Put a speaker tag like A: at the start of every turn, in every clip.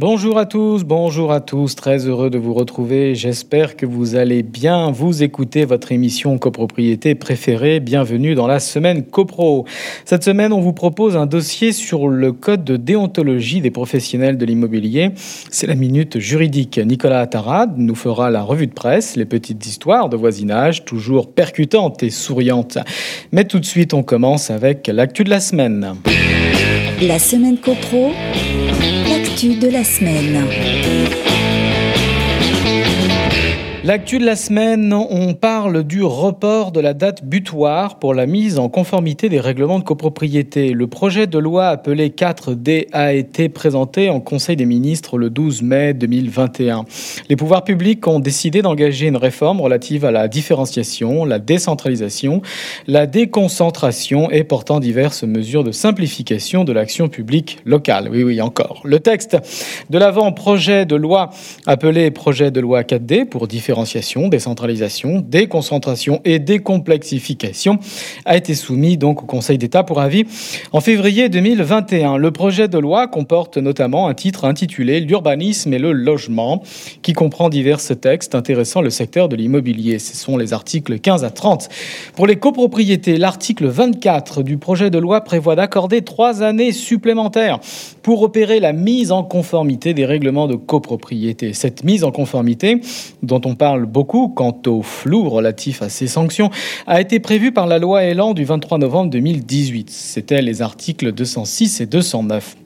A: Bonjour à tous, bonjour à tous, très heureux de vous retrouver. J'espère que vous allez bien. Vous écouter votre émission copropriété préférée. Bienvenue dans la semaine copro. Cette semaine, on vous propose un dossier sur le code de déontologie des professionnels de l'immobilier. C'est la minute juridique. Nicolas Attarad nous fera la revue de presse, les petites histoires de voisinage, toujours percutantes et souriantes. Mais tout de suite, on commence avec l'actu de la semaine.
B: La semaine copro de la semaine.
A: L'actu de la semaine, on parle du report de la date butoir pour la mise en conformité des règlements de copropriété. Le projet de loi appelé 4D a été présenté en Conseil des ministres le 12 mai 2021. Les pouvoirs publics ont décidé d'engager une réforme relative à la différenciation, la décentralisation, la déconcentration et portant diverses mesures de simplification de l'action publique locale. Oui, oui, encore. Le texte de l'avant-projet de loi appelé projet de loi 4D pour différenciation décentralisation, déconcentration et décomplexification a été soumis donc au Conseil d'État pour avis en février 2021. Le projet de loi comporte notamment un titre intitulé L'urbanisme et le logement qui comprend divers textes intéressant le secteur de l'immobilier. Ce sont les articles 15 à 30. Pour les copropriétés, l'article 24 du projet de loi prévoit d'accorder trois années supplémentaires pour opérer la mise en conformité des règlements de copropriété. Cette mise en conformité, dont on parle beaucoup quant au flou relatif à ces sanctions, a été prévue par la loi Elan du 23 novembre 2018. C'était les articles 206 et 209.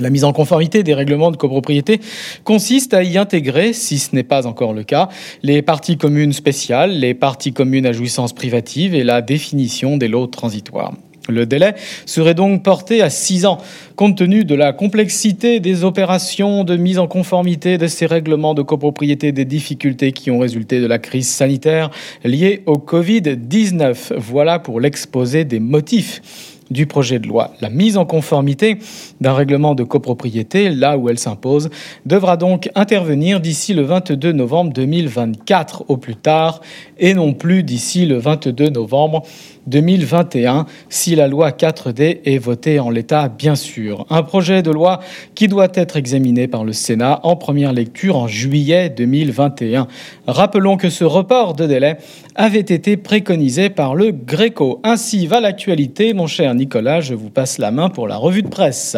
A: La mise en conformité des règlements de copropriété consiste à y intégrer, si ce n'est pas encore le cas, les parties communes spéciales, les parties communes à jouissance privative et la définition des lots transitoires. Le délai serait donc porté à 6 ans, compte tenu de la complexité des opérations de mise en conformité de ces règlements de copropriété, des difficultés qui ont résulté de la crise sanitaire liée au Covid-19. Voilà pour l'exposé des motifs du projet de loi. La mise en conformité d'un règlement de copropriété, là où elle s'impose, devra donc intervenir d'ici le 22 novembre 2024 au plus tard, et non plus d'ici le 22 novembre 2021, si la loi 4D est votée en l'état, bien sûr. Un projet de loi qui doit être examiné par le Sénat en première lecture en juillet 2021. Rappelons que ce report de délai avait été préconisé par le Gréco. Ainsi va l'actualité, mon cher Nicolas, je vous passe la main pour la revue de presse.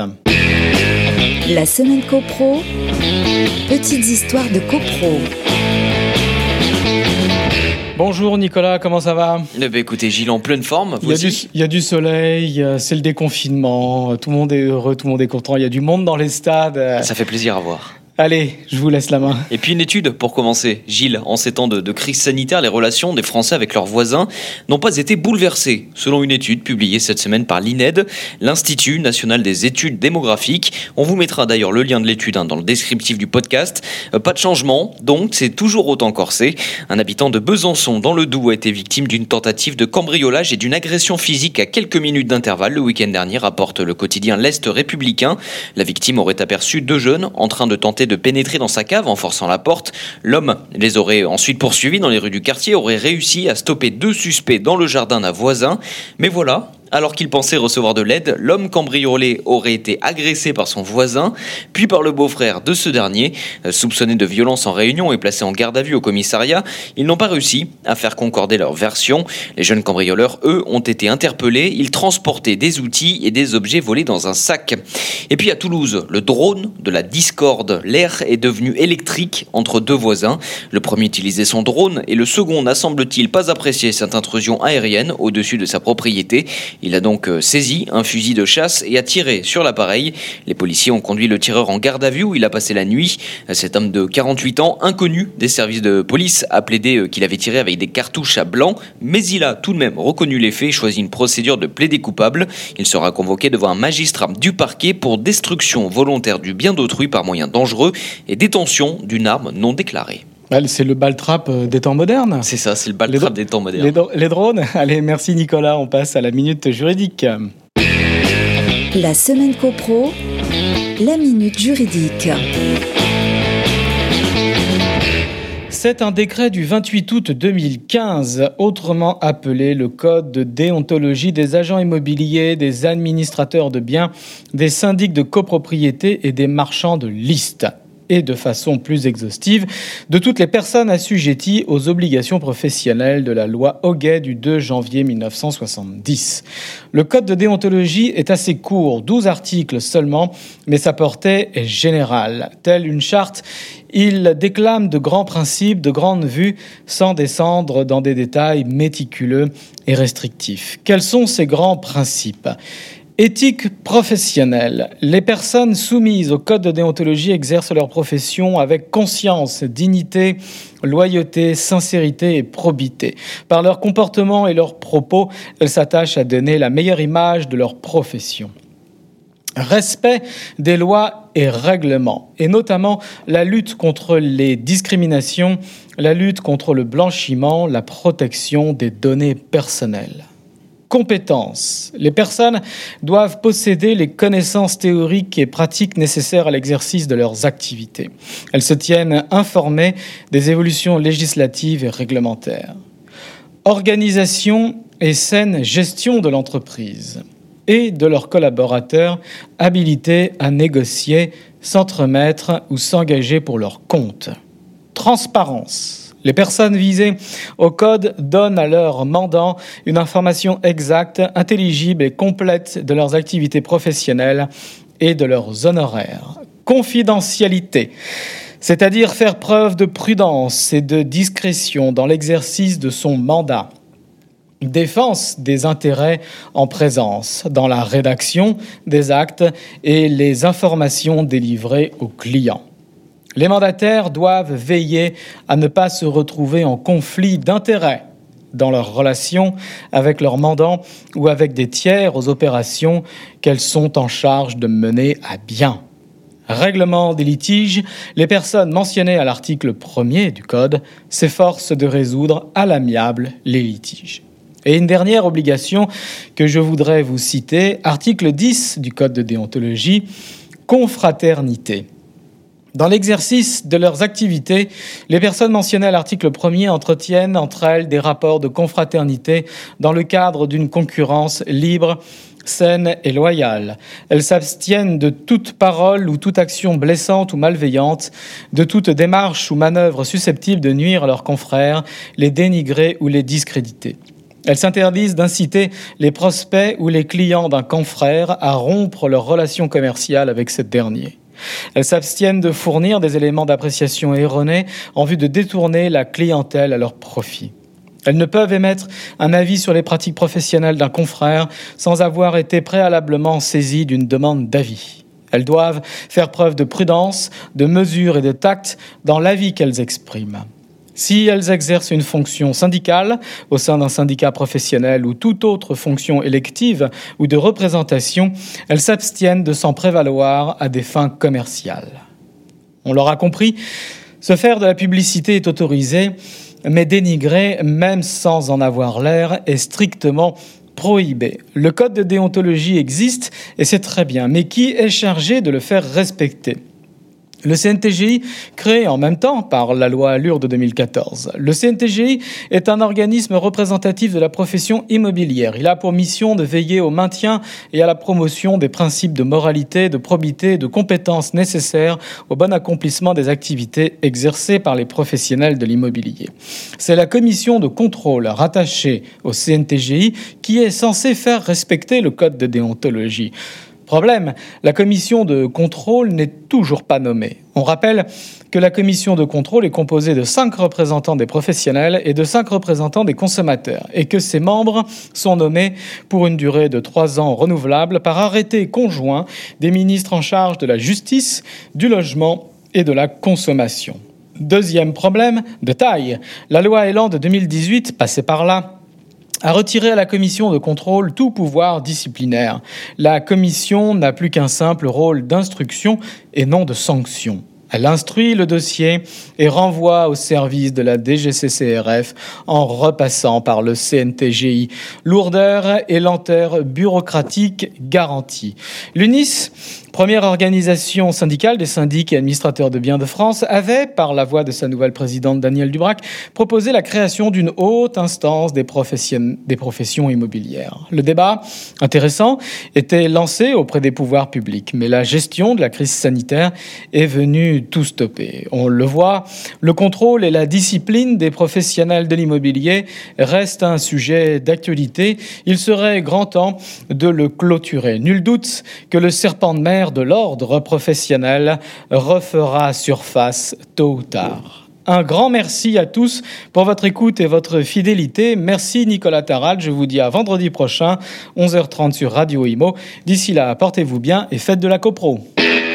B: La semaine CoPro, petites histoires de CoPro.
A: Bonjour Nicolas, comment ça va
C: eh ben, Écoutez, Gilles, en pleine forme.
A: il, y a du, il y a du soleil, c'est le déconfinement, tout le monde est heureux, tout le monde est content, il y a du monde dans les stades.
C: Ça fait plaisir à voir.
A: Allez, je vous laisse la main.
C: Et puis une étude pour commencer. Gilles, en ces temps de, crise sanitaire, les relations des Français avec leurs voisins n'ont pas été bouleversées, selon une étude publiée cette semaine par l'INED, l'Institut national des études démographiques. On vous mettra d'ailleurs le lien de l'étude hein, dans le descriptif du podcast. Euh, pas de changement, donc c'est toujours autant corsé. Un habitant de Besançon, dans le Doubs, a été victime d'une tentative de cambriolage et d'une agression physique à quelques minutes d'intervalle le week-end dernier, rapporte le quotidien L'Est républicain. La victime aurait aperçu deux jeunes en train de tenter de pénétrer dans sa cave en forçant la porte. L'homme les aurait ensuite poursuivis dans les rues du quartier, aurait réussi à stopper deux suspects dans le jardin d'un voisin. Mais voilà, alors qu'il pensait recevoir de l'aide, l'homme cambriolé aurait été agressé par son voisin, puis par le beau-frère de ce dernier. Euh, soupçonné de violence en réunion et placé en garde à vue au commissariat, ils n'ont pas réussi à faire concorder leur version. Les jeunes cambrioleurs, eux, ont été interpellés. Ils transportaient des outils et des objets volés dans un sac. Et puis à Toulouse, le drone de la discorde. L'air est devenu électrique entre deux voisins. Le premier utilisait son drone et le second n'a semble-t-il pas apprécié cette intrusion aérienne au-dessus de sa propriété. Il a donc euh, saisi un fusil de chasse et a tiré sur l'appareil. Les policiers ont conduit le tireur en garde à vue où il a passé la nuit. Cet homme de 48 ans, inconnu des services de police, a plaidé euh, qu'il avait tiré avec des cartouches à blanc, mais il a tout de même reconnu les faits et choisi une procédure de plaider coupable. Il sera convoqué devant un magistrat du parquet pour destruction volontaire du bien d'autrui par moyens dangereux et détention d'une arme non déclarée.
A: C'est le baltrap euh, des temps modernes.
C: C'est ça, c'est le baltrap des temps modernes.
A: Les, les, drones. Allez, merci Nicolas. On passe à la minute juridique.
B: La semaine copro, la minute juridique.
A: C'est un décret du 28 août 2015, autrement appelé le Code de déontologie des agents immobiliers, des administrateurs de biens, des syndics de copropriété et des marchands de liste et de façon plus exhaustive de toutes les personnes assujetties aux obligations professionnelles de la loi Hoguet du 2 janvier 1970. Le code de déontologie est assez court, 12 articles seulement, mais sa portée est générale. Telle une charte, il déclame de grands principes, de grandes vues, sans descendre dans des détails méticuleux et restrictifs. Quels sont ces grands principes? Éthique professionnelle. Les personnes soumises au code de déontologie exercent leur profession avec conscience, dignité, loyauté, sincérité et probité. Par leur comportement et leurs propos, elles s'attachent à donner la meilleure image de leur profession. Respect des lois et règlements, et notamment la lutte contre les discriminations, la lutte contre le blanchiment, la protection des données personnelles compétences. Les personnes doivent posséder les connaissances théoriques et pratiques nécessaires à l'exercice de leurs activités. Elles se tiennent informées des évolutions législatives et réglementaires. Organisation et saine gestion de l'entreprise et de leurs collaborateurs habilités à négocier, s'entremettre ou s'engager pour leur compte. Transparence les personnes visées au code donnent à leurs mandants une information exacte, intelligible et complète de leurs activités professionnelles et de leurs honoraires. Confidentialité c'est-à-dire faire preuve de prudence et de discrétion dans l'exercice de son mandat. Défense des intérêts en présence dans la rédaction des actes et les informations délivrées aux clients. Les mandataires doivent veiller à ne pas se retrouver en conflit d'intérêts dans leurs relations avec leurs mandants ou avec des tiers aux opérations qu'elles sont en charge de mener à bien. Règlement des litiges, les personnes mentionnées à l'article 1er du Code s'efforcent de résoudre à l'amiable les litiges. Et une dernière obligation que je voudrais vous citer, article 10 du Code de déontologie, confraternité. Dans l'exercice de leurs activités, les personnes mentionnées à l'article 1er entretiennent entre elles des rapports de confraternité dans le cadre d'une concurrence libre, saine et loyale. Elles s'abstiennent de toute parole ou toute action blessante ou malveillante, de toute démarche ou manœuvre susceptible de nuire à leurs confrères, les dénigrer ou les discréditer. Elles s'interdisent d'inciter les prospects ou les clients d'un confrère à rompre leur relation commerciale avec ce dernier. Elles s'abstiennent de fournir des éléments d'appréciation erronés en vue de détourner la clientèle à leur profit. Elles ne peuvent émettre un avis sur les pratiques professionnelles d'un confrère sans avoir été préalablement saisies d'une demande d'avis. Elles doivent faire preuve de prudence, de mesure et de tact dans l'avis qu'elles expriment. Si elles exercent une fonction syndicale au sein d'un syndicat professionnel ou toute autre fonction élective ou de représentation, elles s'abstiennent de s'en prévaloir à des fins commerciales. On l'aura compris, se faire de la publicité est autorisé, mais dénigrer, même sans en avoir l'air, est strictement prohibé. Le code de déontologie existe et c'est très bien, mais qui est chargé de le faire respecter? Le CNTGI, créé en même temps par la loi Allure de 2014. Le CNTGI est un organisme représentatif de la profession immobilière. Il a pour mission de veiller au maintien et à la promotion des principes de moralité, de probité et de compétences nécessaires au bon accomplissement des activités exercées par les professionnels de l'immobilier. C'est la commission de contrôle rattachée au CNTGI qui est censée faire respecter le code de déontologie. Problème, la commission de contrôle n'est toujours pas nommée. On rappelle que la commission de contrôle est composée de cinq représentants des professionnels et de cinq représentants des consommateurs, et que ses membres sont nommés pour une durée de trois ans renouvelable par arrêté conjoint des ministres en charge de la justice, du logement et de la consommation. Deuxième problème, de taille. La loi Elan de 2018, passée par là, a retiré à la commission de contrôle tout pouvoir disciplinaire. La commission n'a plus qu'un simple rôle d'instruction et non de sanction. Elle instruit le dossier et renvoie au service de la DGCCRF en repassant par le CNTGI. Lourdeur et lenteur bureaucratique garantie. L'UNIS Première organisation syndicale des syndics et administrateurs de biens de France, avait, par la voix de sa nouvelle présidente Danielle Dubrac, proposé la création d'une haute instance des des professions immobilières. Le débat, intéressant, était lancé auprès des pouvoirs publics, mais la gestion de la crise sanitaire est venue tout stopper. On le voit, le contrôle et la discipline des professionnels de l'immobilier restent un sujet d'actualité. Il serait grand temps de le clôturer. Nul doute que le serpent de mer de l'ordre professionnel refera surface tôt ou tard. Un grand merci à tous pour votre écoute et votre fidélité. Merci Nicolas Taral. Je vous dis à vendredi prochain, 11h30 sur Radio Imo. D'ici là, portez-vous bien et faites de la copro.